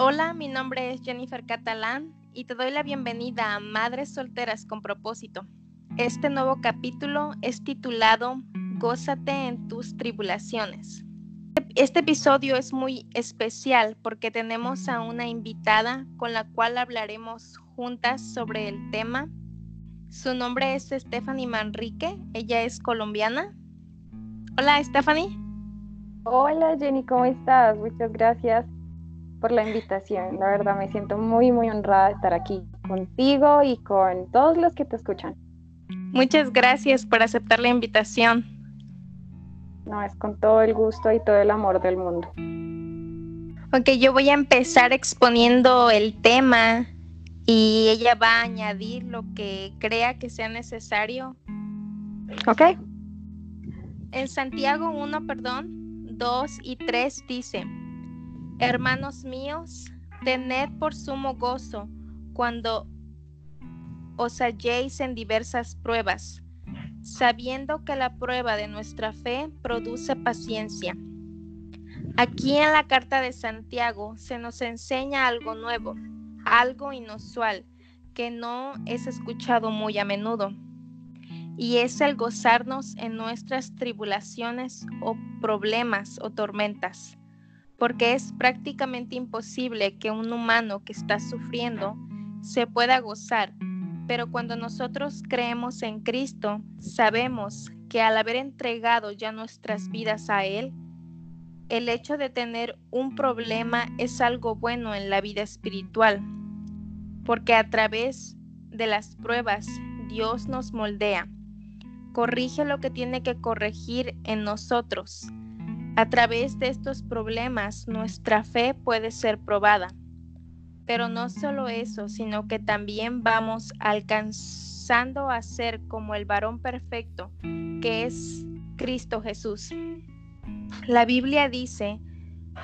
Hola, mi nombre es Jennifer Catalán y te doy la bienvenida a Madres Solteras con propósito. Este nuevo capítulo es titulado Gózate en tus tribulaciones. Este episodio es muy especial porque tenemos a una invitada con la cual hablaremos juntas sobre el tema. Su nombre es Stephanie Manrique, ella es colombiana. Hola Stephanie. Hola Jenny, ¿cómo estás? Muchas gracias por la invitación. La verdad me siento muy, muy honrada de estar aquí contigo y con todos los que te escuchan. Muchas gracias por aceptar la invitación. No, es con todo el gusto y todo el amor del mundo. Ok, yo voy a empezar exponiendo el tema y ella va a añadir lo que crea que sea necesario. Ok. En Santiago 1, perdón, 2 y 3 dice, Hermanos míos, tened por sumo gozo cuando os halléis en diversas pruebas, sabiendo que la prueba de nuestra fe produce paciencia. Aquí en la carta de Santiago se nos enseña algo nuevo, algo inusual, que no es escuchado muy a menudo, y es el gozarnos en nuestras tribulaciones o problemas o tormentas porque es prácticamente imposible que un humano que está sufriendo se pueda gozar. Pero cuando nosotros creemos en Cristo, sabemos que al haber entregado ya nuestras vidas a Él, el hecho de tener un problema es algo bueno en la vida espiritual, porque a través de las pruebas Dios nos moldea, corrige lo que tiene que corregir en nosotros a través de estos problemas nuestra fe puede ser probada. Pero no solo eso, sino que también vamos alcanzando a ser como el varón perfecto, que es Cristo Jesús. La Biblia dice,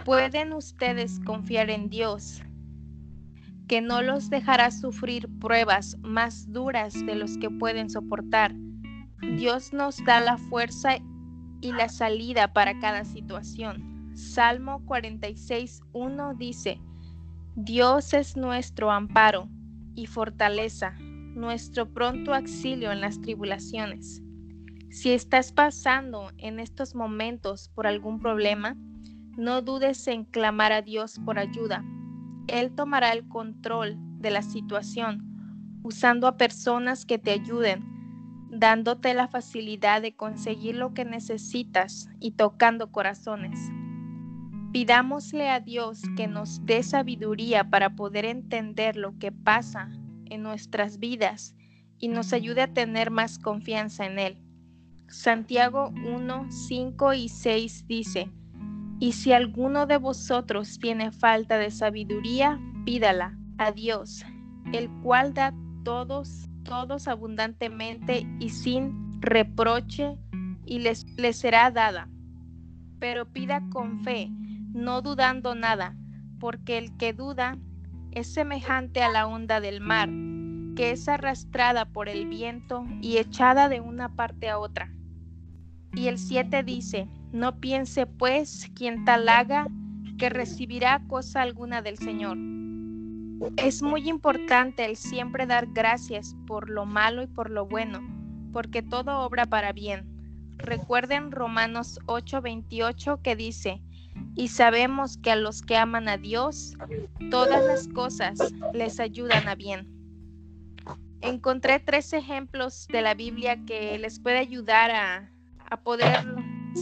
pueden ustedes confiar en Dios, que no los dejará sufrir pruebas más duras de los que pueden soportar. Dios nos da la fuerza y la salida para cada situación. Salmo 46.1 dice, Dios es nuestro amparo y fortaleza, nuestro pronto auxilio en las tribulaciones. Si estás pasando en estos momentos por algún problema, no dudes en clamar a Dios por ayuda. Él tomará el control de la situación, usando a personas que te ayuden dándote la facilidad de conseguir lo que necesitas y tocando corazones. Pidámosle a Dios que nos dé sabiduría para poder entender lo que pasa en nuestras vidas y nos ayude a tener más confianza en Él. Santiago 1, 5 y 6 dice, Y si alguno de vosotros tiene falta de sabiduría, pídala a Dios, el cual da todos todos abundantemente y sin reproche, y les, será dada. Pero pida con fe, no dudando nada, porque el que duda es semejante a la onda del mar, que es arrastrada por el viento y echada de una parte a otra. Y el 7 dice, no piense pues quien tal haga que recibirá cosa alguna del Señor es muy importante el siempre dar gracias por lo malo y por lo bueno, porque todo obra para bien. Recuerden Romanos 8:28 que dice, y sabemos que a los que aman a Dios, todas las cosas les ayudan a bien. Encontré tres ejemplos de la Biblia que les puede ayudar a, poder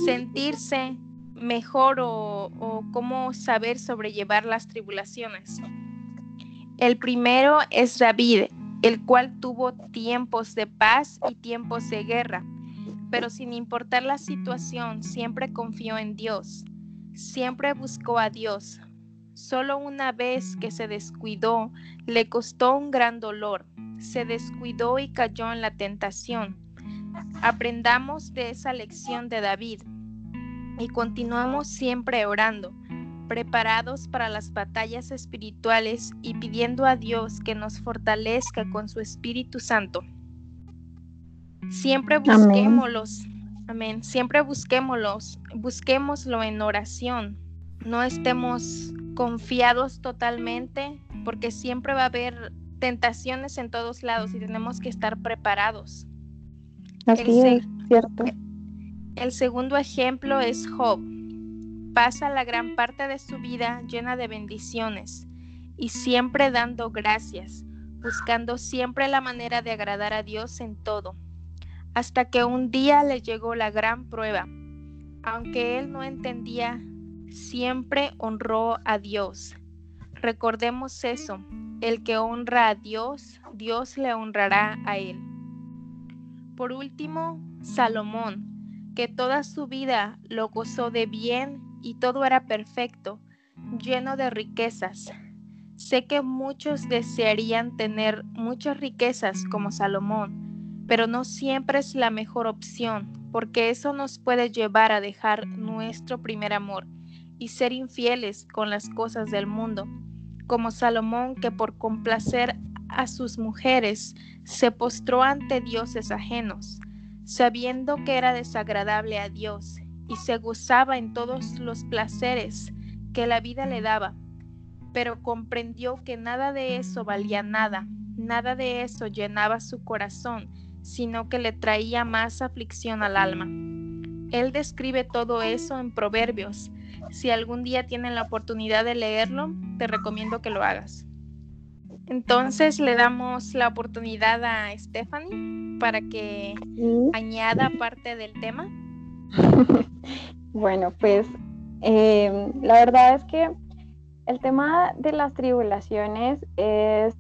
sentirse mejor o, o cómo saber sobrellevar las tribulaciones. El primero es David, el cual tuvo tiempos de paz y tiempos de guerra, pero sin importar la situación, siempre confió en Dios, siempre buscó a Dios. Solo una vez que se descuidó, le costó un gran dolor, se descuidó y cayó en la tentación. Aprendamos de esa lección de David y continuamos siempre orando preparados para las batallas espirituales y pidiendo a Dios que nos fortalezca con su Espíritu Santo. Siempre busquémoslos, amén. Siempre busquémoslos, busquémoslo en oración. No estemos confiados totalmente, porque siempre va a haber tentaciones en todos lados y tenemos que estar preparados. Así es, cierto. El segundo ejemplo es Job. Pasa la gran parte de su vida llena de bendiciones y siempre dando gracias, buscando siempre la manera de agradar a Dios en todo, hasta que un día le llegó la gran prueba. Aunque él no entendía, siempre honró a Dios. Recordemos eso, el que honra a Dios, Dios le honrará a él. Por último, Salomón que toda su vida lo gozó de bien y todo era perfecto, lleno de riquezas. Sé que muchos desearían tener muchas riquezas como Salomón, pero no siempre es la mejor opción, porque eso nos puede llevar a dejar nuestro primer amor y ser infieles con las cosas del mundo, como Salomón que por complacer a sus mujeres se postró ante dioses ajenos sabiendo que era desagradable a Dios y se gozaba en todos los placeres que la vida le daba, pero comprendió que nada de eso valía nada, nada de eso llenaba su corazón, sino que le traía más aflicción al alma. Él describe todo eso en Proverbios. Si algún día tienen la oportunidad de leerlo, te recomiendo que lo hagas. Entonces le damos la oportunidad a Stephanie para que añada parte del tema. bueno, pues em, la verdad es que el tema de las tribulaciones es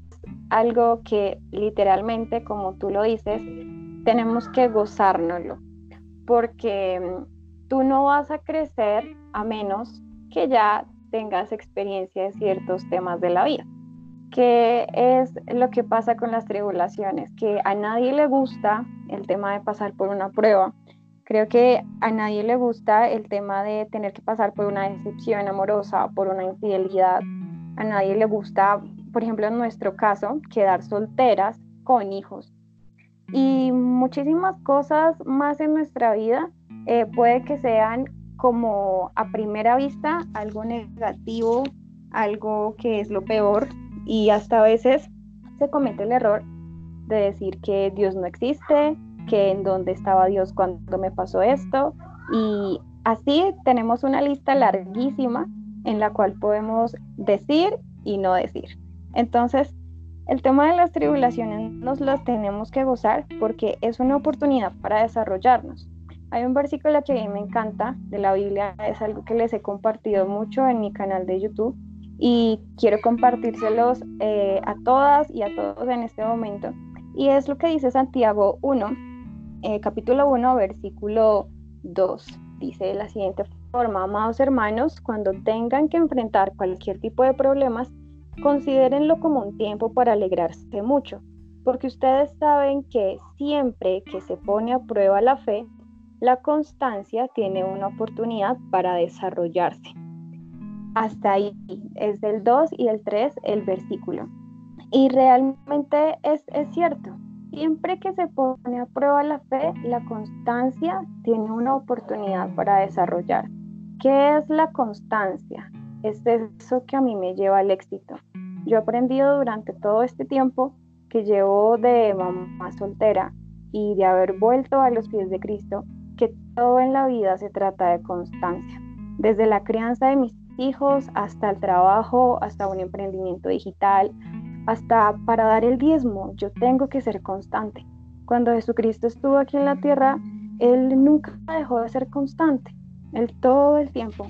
algo que literalmente, como tú lo dices, tenemos que gozárnoslo, porque em, tú no vas a crecer a menos que ya tengas experiencia de ciertos temas de la vida. ¿Qué es lo que pasa con las tribulaciones? Que a nadie le gusta el tema de pasar por una prueba. Creo que a nadie le gusta el tema de tener que pasar por una decepción amorosa, por una infidelidad. A nadie le gusta, por ejemplo, en nuestro caso, quedar solteras con hijos. Y muchísimas cosas más en nuestra vida eh, puede que sean como a primera vista algo negativo, algo que es lo peor, y hasta a veces se comete el error de decir que Dios no existe, que en dónde estaba Dios cuando me pasó esto. Y así tenemos una lista larguísima en la cual podemos decir y no decir. Entonces, el tema de las tribulaciones nos las tenemos que gozar porque es una oportunidad para desarrollarnos. Hay un versículo que a mí me encanta de la Biblia, es algo que les he compartido mucho en mi canal de YouTube y quiero compartírselos eh, a todas y a todos en este momento. Y es lo que dice Santiago 1, eh, capítulo 1, versículo 2. Dice de la siguiente forma, amados hermanos, cuando tengan que enfrentar cualquier tipo de problemas, considérenlo como un tiempo para alegrarse mucho, porque ustedes saben que siempre que se pone a prueba la fe, la constancia tiene una oportunidad para desarrollarse. Hasta ahí es del 2 y el 3 el versículo. Y realmente es, es cierto, siempre que se pone a prueba la fe, la constancia tiene una oportunidad para desarrollar. ¿Qué es la constancia? Es eso que a mí me lleva al éxito. Yo he aprendido durante todo este tiempo que llevo de mamá soltera y de haber vuelto a los pies de Cristo, que todo en la vida se trata de constancia. Desde la crianza de mis hijos, hasta el trabajo, hasta un emprendimiento digital, hasta para dar el diezmo, yo tengo que ser constante. Cuando Jesucristo estuvo aquí en la tierra, Él nunca dejó de ser constante. Él todo el tiempo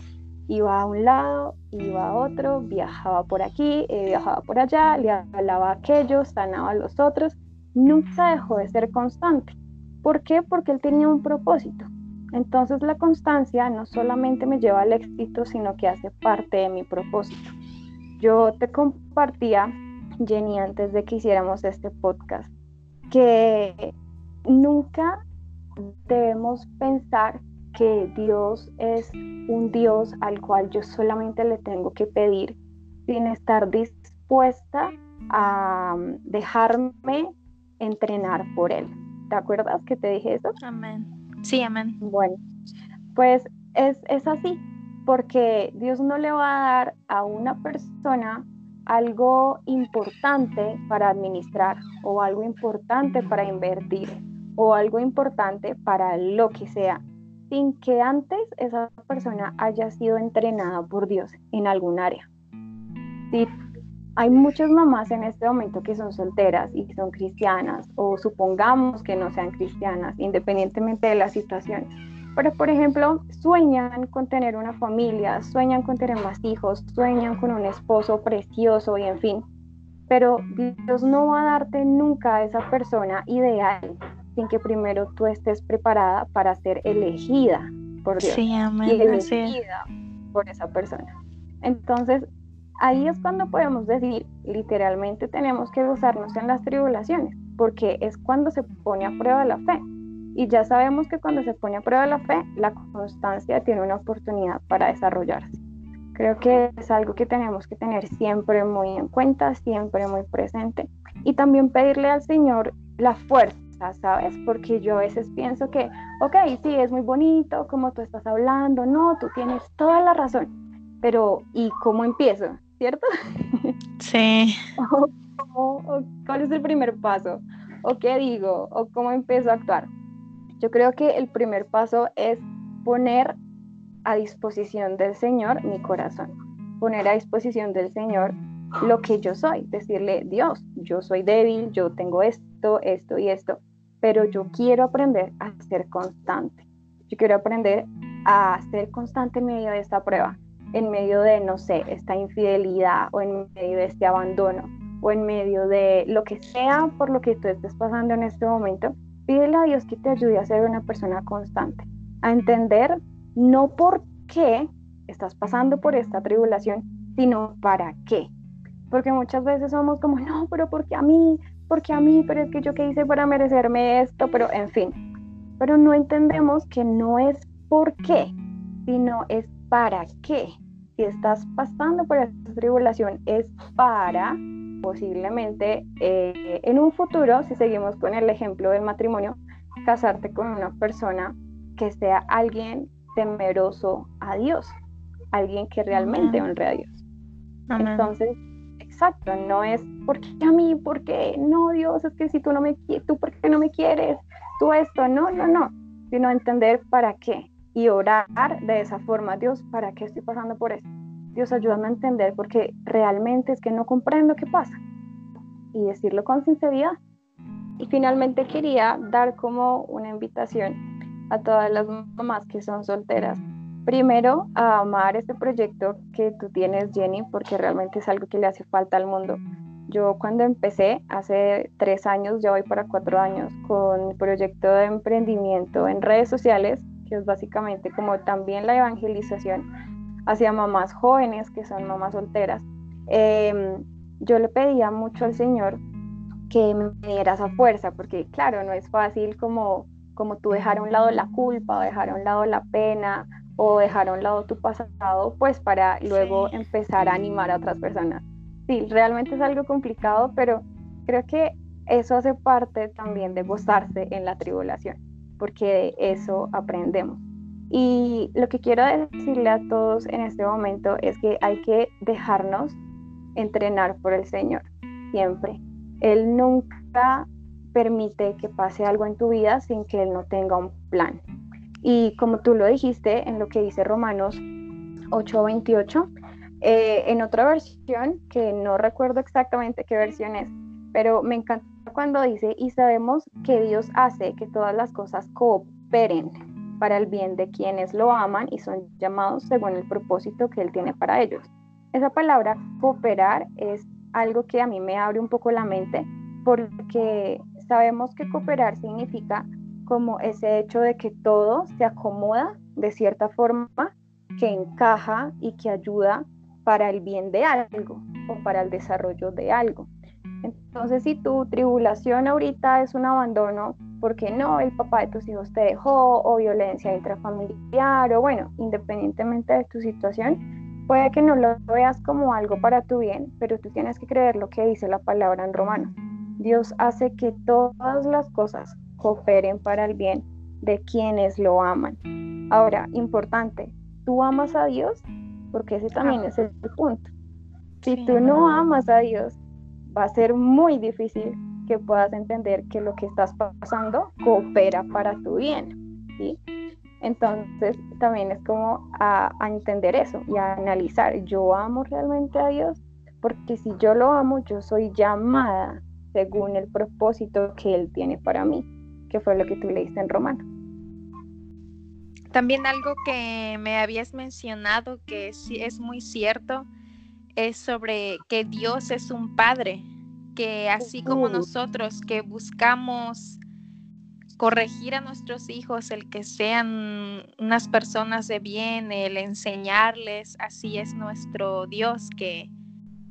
iba a un lado, iba a otro, viajaba por aquí, eh, viajaba por allá, le hablaba a aquellos, sanaba a los otros. Nunca dejó de ser constante. ¿Por qué? Porque Él tenía un propósito. Entonces la constancia no solamente me lleva al éxito, sino que hace parte de mi propósito. Yo te compartía, Jenny, antes de que hiciéramos este podcast, que nunca debemos pensar que Dios es un Dios al cual yo solamente le tengo que pedir sin estar dispuesta a dejarme entrenar por Él. ¿Te acuerdas que te dije eso? Amén. Sí, amén. Bueno, pues es, así. porque Dios no le va a dar a una persona algo importante para administrar o algo importante para invertir o algo importante para lo que sea, sin que antes esa persona haya sido entrenada por Dios en algún área. Hay muchas mamás en este momento que son solteras y son cristianas, o supongamos que no sean cristianas, independientemente de la situación, pero por ejemplo sueñan con tener una familia, sueñan con tener más hijos, sueñan con un esposo precioso y en fin, pero Dios no va a darte nunca a esa persona ideal sin que primero tú estés preparada para ser elegida por Dios sí, amén, y elegida por esa persona. Entonces, ahí es cuando podemos decir, literalmente tenemos que gozarnos en las tribulaciones, porque es cuando se pone a prueba la fe. Y ya sabemos que cuando se pone a prueba la fe, la constancia tiene una oportunidad para desarrollarse. Creo que es algo que tenemos que tener siempre muy en cuenta, siempre muy presente. Y también pedirle al Señor la fuerza ¿sabes? Porque yo a veces pienso que, ok, sí, es muy bonito como tú estás hablando, no, tú tienes toda la razón, pero ¿y cómo empiezo? ¿Cierto? Sí. ¿Cuál es el primer paso? ¿O qué digo? ¿O cómo empiezo a actuar? Yo creo que el primer paso es poner a disposición del Señor mi corazón, poner a disposición del Señor lo que yo soy, decirle, Dios, yo soy débil, yo tengo esto, esto y esto, pero yo quiero aprender a ser constante. Yo quiero aprender a ser constante en medio de esta prueba, en medio de, no sé, esta infidelidad o en medio de este abandono o en medio de lo que sea por lo que tú estés pasando en este momento. Pídele a Dios que te ayude a ser una persona constante, a entender no por qué estás pasando por esta tribulación, sino para qué. Porque muchas veces somos como, no, pero porque a mí, porque a mí, pero es que yo qué hice para merecerme esto, pero en fin. Pero no entendemos que no es por qué, sino es para qué. Si estás pasando por esta tribulación es para posiblemente eh, en un futuro, si seguimos con el ejemplo del matrimonio, casarte con una persona que sea alguien temeroso a Dios, alguien que realmente honre a Dios. Entonces, exacto, no es porque a mí, porque no, Dios, es que si tú no me quieres, tú por qué no me quieres, tú esto, no, no, no, sino entender para qué y orar de esa forma, Dios, ¿para qué estoy pasando por esto? Dios, ayúdame a entender porque realmente es que no comprendo qué pasa y decirlo con sinceridad. Y finalmente quería dar como una invitación a todas las mamás que son solteras primero a amar este proyecto que tú tienes, Jenny, porque realmente es algo que le hace falta al mundo. Yo cuando empecé, hace tres años, ya voy para cuatro años, con el proyecto de emprendimiento en redes sociales, que es básicamente como también la evangelización hacia mamás jóvenes que son mamás solteras, em, yo le pedía mucho al Señor que me diera esa fuerza, porque claro, no es fácil como, como tú dejar a un lado la culpa o dejar a un lado la pena o dejar a un lado tu pasado, pues para luego empezar a animar a otras personas. Sí, realmente es algo complicado, pero creo que eso hace parte también de gozarse en la tribulación, porque de eso aprendemos. Y lo que quiero decirle a todos en este momento es que hay que dejarnos entrenar por el Señor, siempre. Él nunca permite que pase algo en tu vida sin que Él no tenga un plan. Y como tú lo dijiste en lo que dice Romanos 8:28, eh, en otra versión, que no recuerdo exactamente qué versión es, pero me encanta cuando dice, y sabemos que Dios hace que todas las cosas cooperen para el bien de quienes lo aman y son llamados según el propósito que Él tiene para ellos. Esa palabra cooperar es algo que a mí me abre un poco la mente porque sabemos que cooperar significa como ese hecho de que todo se acomoda de cierta forma, que encaja y que ayuda para el bien de algo o para el desarrollo de algo. Entonces, si tu tribulación ahorita es un abandono, porque no, el papá de tus hijos te dejó, o violencia intrafamiliar, o bueno, independientemente de tu situación, puede que no lo veas como algo para tu bien, pero tú tienes que creer lo que dice la palabra en romano. Dios hace que todas las cosas cooperen para el bien de quienes lo aman. Ahora, importante, tú amas a Dios, porque ese también es el punto. Si tú no amas a Dios, va a ser muy difícil que puedas entender que lo que estás pasando coopera para tu bien. ¿sí? Entonces también es como a, entender eso y a analizar, yo amo realmente a Dios, porque si yo lo amo, yo soy llamada según el propósito que Él tiene para mí, que fue lo que tú leíste en Romano. También algo que me habías mencionado que sí es muy cierto es sobre que Dios es un padre, que así como nosotros que buscamos corregir a nuestros hijos, el que sean unas personas de bien, el enseñarles, así es nuestro Dios, que,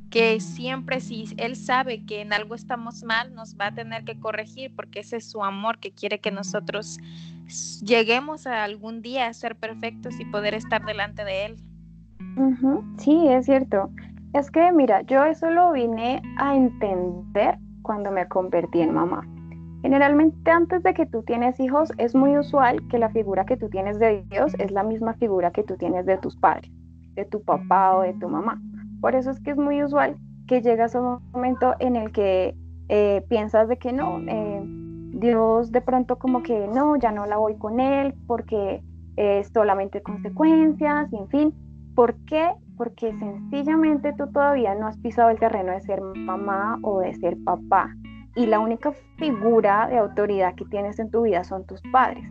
que siempre si Él sabe que en algo estamos mal, nos va a tener que corregir, porque ese es su amor que quiere que nosotros lleguemos a algún día a ser perfectos y poder estar delante de Él. Sí, es cierto. Es que, mira, yo eso lo vine a entender cuando me convertí en mamá. Generalmente antes de que tú tienes hijos es muy usual que la figura que tú tienes de Dios es la misma figura que tú tienes de tus padres, de tu papá o de tu mamá. Por eso es que es muy usual que llegas a un momento en el que eh, piensas de que no, eh, Dios de pronto como que no, ya no la voy con él porque es solamente consecuencias y en fin. ¿Por qué? Porque sencillamente tú todavía no has pisado el terreno de ser mamá o de ser papá y la única figura de autoridad que tienes en tu vida son tus padres.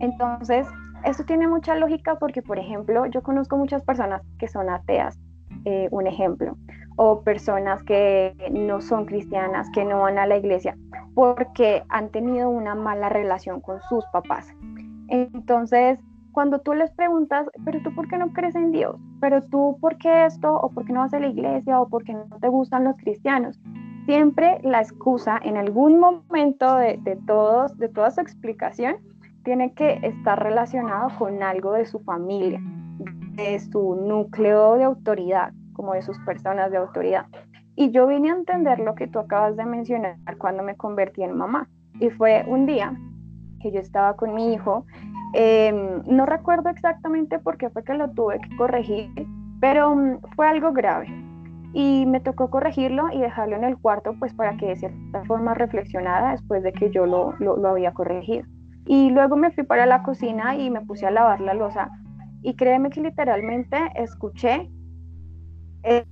Entonces, eso tiene mucha lógica porque, por ejemplo, yo conozco muchas personas que son ateas, eh, un ejemplo, o personas que no son cristianas, que no van a la iglesia, porque han tenido una mala relación con sus papás. Entonces, cuando tú les preguntas, pero tú por qué no crees en Dios, pero tú por qué esto, o por qué no vas a la iglesia, o por qué no te gustan los cristianos, siempre la excusa en algún momento de, todos, de toda su explicación tiene que estar relacionado con algo de su familia, de su núcleo de autoridad, como de sus personas de autoridad. Y yo vine a entender lo que tú acabas de mencionar cuando me convertí en mamá. Y fue un día que yo estaba con mi hijo. Em, no recuerdo exactamente por qué fue que lo tuve que corregir, pero mm, fue algo grave y me tocó corregirlo y dejarlo en el cuarto pues para que de cierta forma reflexionara después de que yo lo, había corregido. Y luego me fui para la cocina y me puse a lavar la losa y créeme que literalmente escuché eh,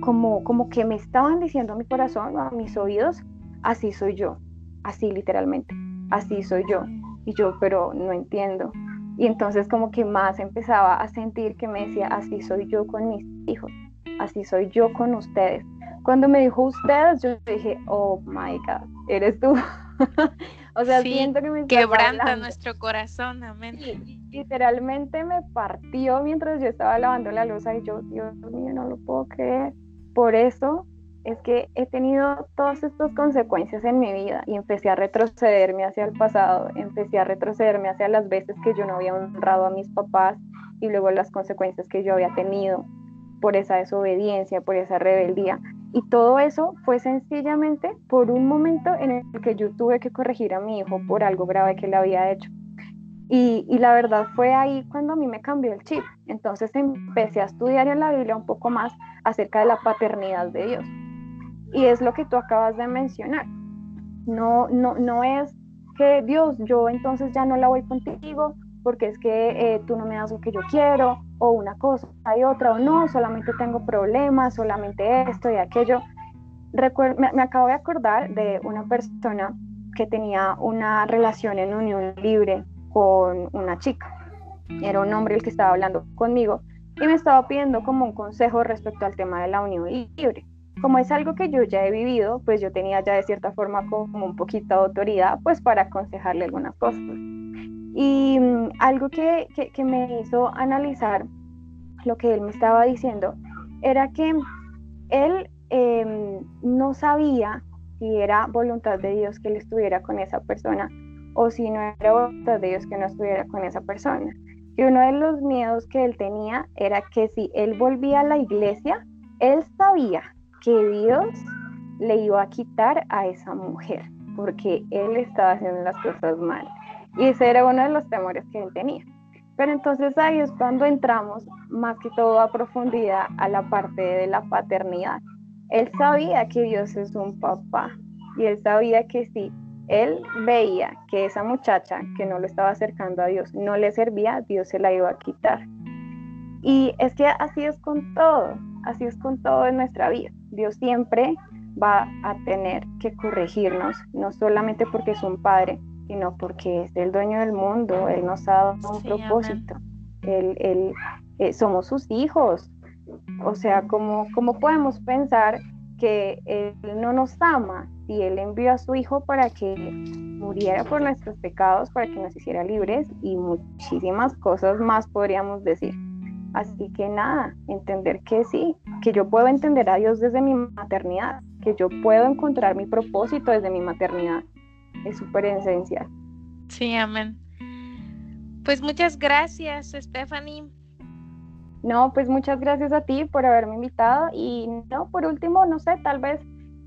como, como que me estaban diciendo a mi corazón, a mis oídos, así soy yo, así literalmente, así soy yo. Y yo, pero no entiendo. Y entonces como que más empezaba a sentir que me decía, así soy yo con mis hijos así soy yo con ustedes. Cuando me dijo ustedes, yo dije, oh my God, eres tú. o sea, siento que me quebranta nuestro corazón, amén. literalmente me partió mientras yo estaba lavando la losa y yo, Dios mío, no lo puedo creer. Por eso es que he tenido todas estas consecuencias en mi vida y empecé a retrocederme hacia el pasado, empecé a retrocederme hacia las veces que yo no había honrado a mis papás y luego las consecuencias que yo había tenido por esa desobediencia, por esa rebeldía. Y todo eso fue sencillamente por un momento en el que yo tuve que corregir a mi hijo por algo grave que le había hecho. Y, la verdad fue ahí cuando a mí me cambió el chip. Entonces empecé a estudiar en la Biblia un poco más acerca de la paternidad de Dios. Y es lo que tú acabas de mencionar. No, no, no es que Dios, yo entonces ya no la voy contigo porque es que eh, tú no me das lo que yo quiero o una cosa y otra, o no, solamente tengo problemas, solamente esto y aquello. me, me acabo de acordar de una persona que tenía una relación en unión libre con una chica. Era un hombre el que estaba hablando conmigo y me estaba pidiendo como un consejo respecto al tema de la unión libre. Como es algo que yo ya he vivido, pues yo tenía ya de cierta forma como un poquito de autoridad pues para aconsejarle algunas cosas. Y mm, algo que, que, me hizo analizar lo que él me estaba diciendo era que él em, no sabía si era voluntad de Dios que él estuviera con esa persona o si no era voluntad de Dios que no estuviera con esa persona. Y uno de los miedos que él tenía era que si él volvía a la iglesia, él sabía que Dios le iba a quitar a esa mujer porque él estaba haciendo las cosas mal. Y ese era uno de los temores que él tenía. Pero entonces ahí es cuando entramos más que todo a profundidad a la parte de la paternidad. Él sabía que Dios es un papá y él sabía que si él veía que esa muchacha que no lo estaba acercando a Dios no le servía, Dios se la iba a quitar. Y es que así es con todo, así es con todo en nuestra vida. Dios siempre va a tener que corregirnos, no solamente porque es un padre, sino porque es el dueño del mundo, Él nos ha dado un propósito, él, eh, somos sus hijos. O sea, ¿cómo, ¿cómo podemos pensar que Él no nos ama si Él envió a su Hijo para que muriera por nuestros pecados, para que nos hiciera libres y muchísimas cosas más podríamos decir? Así que nada, entender que sí, que yo puedo entender a Dios desde mi maternidad, que yo puedo encontrar mi propósito desde mi maternidad. Es súper esencial. Sí, amén. Pues muchas gracias, Stephanie. No, pues muchas gracias a ti por haberme invitado y no, por último, no sé, tal vez,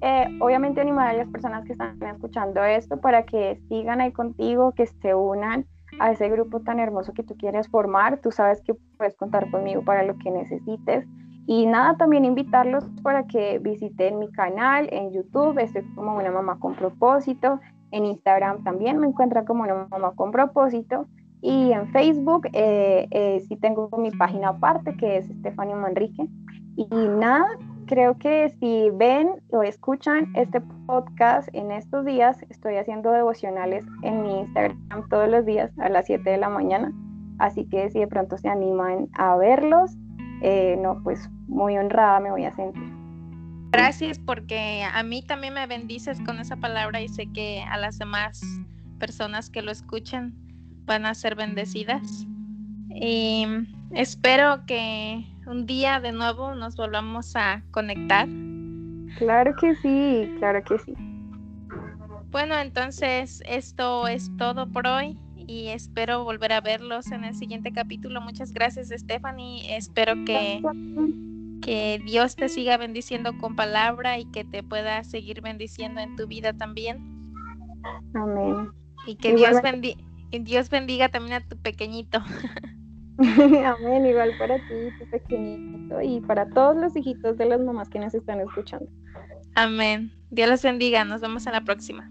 eh, obviamente animar a las personas que están escuchando esto para que sigan ahí contigo, que se unan a ese grupo tan hermoso que tú quieres formar. Tú sabes que puedes contar conmigo para lo que necesites. Y nada, también invitarlos para que visiten mi canal en YouTube, estoy como una mamá con propósito, en Instagram también me encuentran como una mamá con propósito y en Facebook eh, eh, sí tengo mi página aparte que es Estefanio Manrique. Y nada, creo que si ven o escuchan este podcast en estos días, estoy haciendo devocionales en mi Instagram todos los días a las 7 de la mañana. Así que si de pronto se animan a verlos, eh, no, pues muy honrada me voy a sentir. Gracias porque a mí también me bendices con esa palabra y sé que a las demás personas que lo escuchen van a ser bendecidas. Y espero que un día de nuevo nos volvamos a conectar. Claro que sí, claro que sí. Bueno, entonces esto es todo por hoy y espero volver a verlos en el siguiente capítulo. Muchas gracias, Stephanie. Espero que, que Dios te siga bendiciendo con palabra y que te pueda seguir bendiciendo en tu vida también. Amén. Y que Dios, Dios bendiga también a tu pequeñito. Amén, igual para ti, tu pequeñito, y para todos los hijitos de las mamás que nos están escuchando. Amén. Dios los bendiga. Nos vemos en la próxima.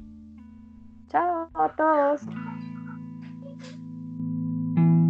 Chao a todos. thank you